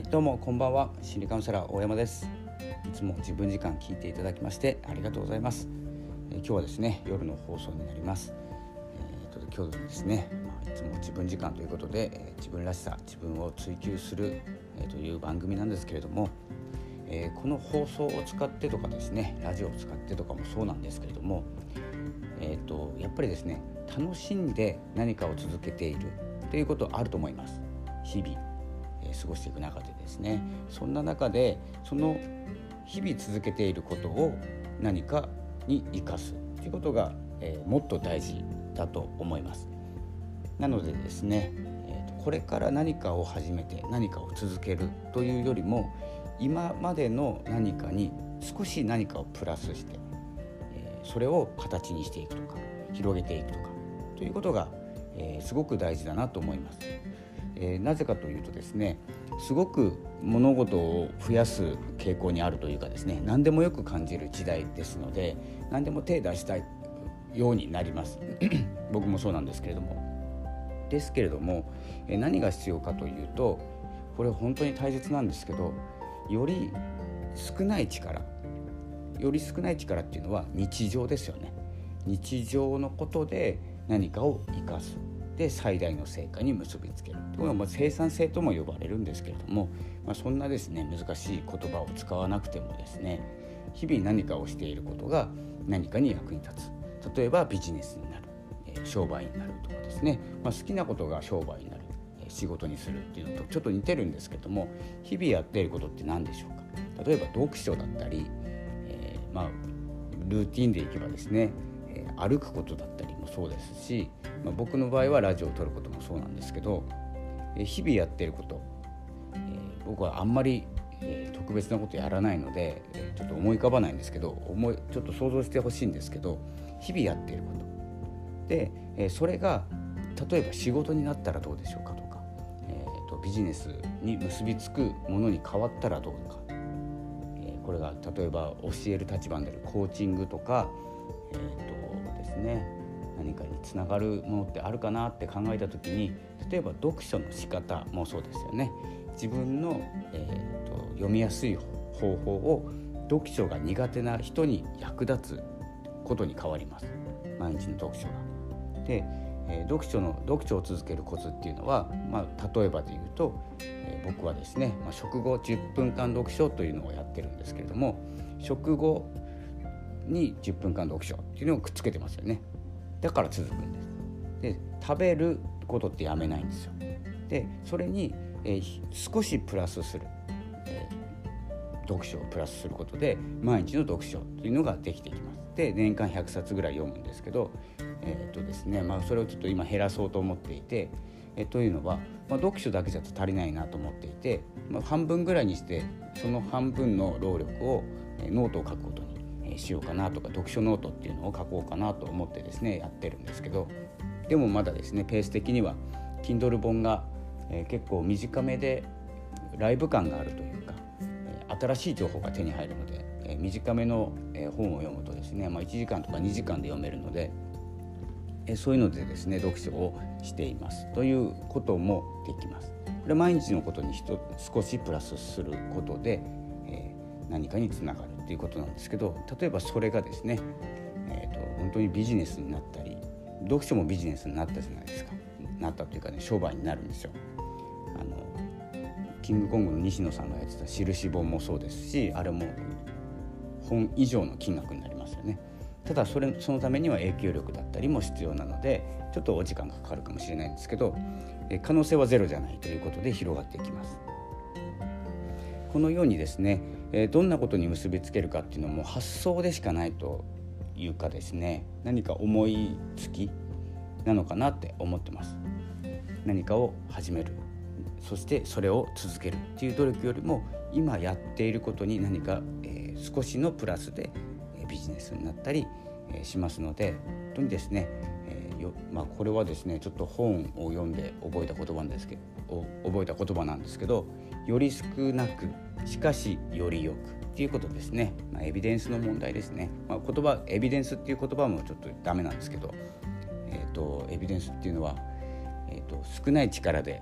はいどうもこんばんは。心理カウンセラー大山です。いつも自分時間聞いていただきましてありがとうございます、えー、今日はですね夜の放送になります。えー、と今日ですね、まあ、いつも自分時間ということで、えー、自分らしさ自分を追求する、えという番組なんですけれども、えこの放送を使ってとかですねラジオを使ってとかもそうなんですけれどもえーとやっぱりですね楽しんで何かを続けているということあると思います。日々、過ごしていく中でですねそんな中でその日々続けていることを何かに生かすということが、えー、もっと大事だと思いますなのでですね、えーと、これから何かを始めて何かを続けるというよりも今までの何かに少し何かをプラスして、えー、それを形にしていくとか広げていくとかということが、えー、すごく大事だなと思います。えー、なぜかというとですねすごく物事を増やす傾向にあるというかですね何でもよく感じる時代ですので何でも手出したいようになります。僕もそうなんですけれども。ですけれども、えー、何が必要かというとこれ本当に大切なんですけどより少ない力より少ない力っていうのは日常ですよね。日常のことで何かを生かす。で最大の成果に結びつける。これはま生産性とも呼ばれるんですけれども、まあ、そんなですね難しい言葉を使わなくてもですね日々何かをしていることが何かに役に立つ。例えばビジネスになる、え、商売になるとかですね、まあ、好きなことが商売になる、え、仕事にするっていうのとちょっと似てるんですけども日々やっていることって何でしょうか。例えば読書だったり、えー、まあルーティンでいけばですね歩くことだったりそうですし、まあ、僕の場合はラジオを撮ることもそうなんですけど、え日々やっていること、えー、僕はあんまり、えー、特別なことやらないので、え、ちょっと思い浮かばないんですけど思いちょっと想像してほしいんですけど日々やっていること。で、えそれが例えば仕事になったらどうでしょうかとか、えーと、ビジネスに結びつくものに変わったらどうか、えこれが例えば教える立場になるコーチングとか、えーとですね、何かにつながるものってあるかなって考えた時に例えば読書の仕方もそうですよね。自分の、えーと、読みやすい方法を読書が苦手な人に役立つことに変わります。毎日の読書が。で、えー、読書の読書を続けるコツっていうのは、まあ、例えばで言うと、えー、僕はですね、まあ、食後10分間読書というのをやってるんですけれども食後に10分間読書っていうのをくっつけてますよね。だから続くんです。で食べることってやめないんですよ。でそれに、え、少しプラスする、え、読書をプラスすることで毎日の読書というのができてきます。で年間100冊ぐらい読むんですけどえっ、とですねまあそれをちょっと今減らそうと思っていてえというのは、まあ、読書だけじゃ足りないなと思っていて、まあ、半分ぐらいにしてその半分の労力を、え、ノートを書くことにしようかなとか読書ノートっていうのを書こうかなと思ってですねやってるんですけどでもまだですねペース的には Kindle 本が、え、結構短めでライブ感があるというか、え、新しい情報が手に入るので、え、短めの、え本を読むとですね、まあ、1時間とか2時間で読めるので、えそういうのでですね読書をしていますということもできます。これ毎日のことに少しプラスすることで、え何かにつながるっていうことなんですけど例えばそれがですね、えーと、本当にビジネスになったり読書もビジネスになったじゃないですかなったというかね商売になるんですよ。あのキングコングの西野さんがやってた印本もそうですしあれも本以上の金額になりますよね。ただそれそのためには影響力だったりも必要なのでちょっとお時間がかかるかもしれないんですけど可能性はゼロじゃないということで広がっていきます。このようにですね、えどんなことに結びつけるかっていうのも発想でしかないというかですね何か思いつきなのかなって思ってます。何かを始める。そしてそれを続けるっていう努力よりも今やっていることに何か、えー、少しのプラスでえビジネスになったり、えー、しますので本当にですね、えーよまあ、これはですねちょっと本を読んで覚えた言葉ですけど覚えた言葉なんですけどより少なくしかしよりよくっていうことですね、まあ、エビデンスの問題ですね、まあ、言葉エビデンスっていう言葉もちょっとダメなんですけど、えーと、エビデンスっていうのは、えーと、少ない力で、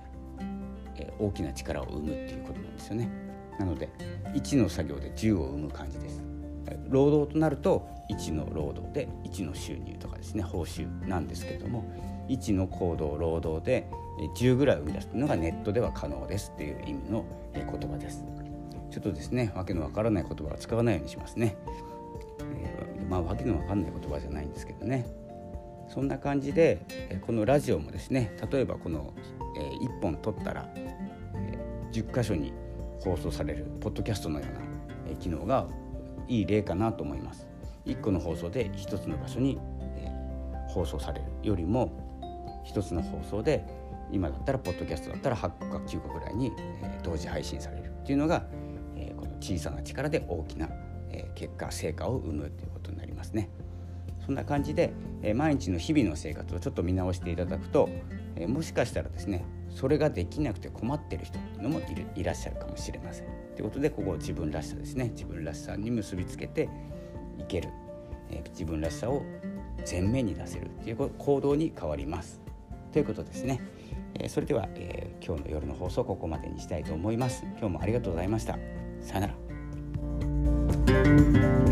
え大きな力を生むっていうことなんですよね。なので1の作業で10を生む感じです。労働となると1の労働で1の収入とかですね報酬なんですけれども1の行動労働で10ぐらい生み出すのがネットでは可能ですっていう意味の言葉です。ちょっとですねわけのわからない言葉は使わないようにしますね、えー、まあわけのわかんない言葉じゃないんですけどね。そんな感じでこのラジオもですね例えばこの1本撮ったら10箇所に放送されるポッドキャストのような機能がいい例かなと思います。1個の放送で1つの場所にえ放送されるよりも1つの放送で今だったらポッドキャストだったら8個か9個ぐらいにえ同時配信されるっていうのがえこの小さな力で大きなえ結果成果を生むということになりますね。そんな感じで、え毎日の日々の生活をちょっと見直していただくと、えもしかしたらですねそれができなくて困ってる人っていうのもいるいらっしゃるかもしれません。ということでここを自分らしさですね自分らしさに結びつけていける、え自分らしさを前面に出せるっていう行動に変わります。ということですね。えそれでは、えー、今日の夜の放送ここまでにしたいと思います。今日もありがとうございました。さよなら。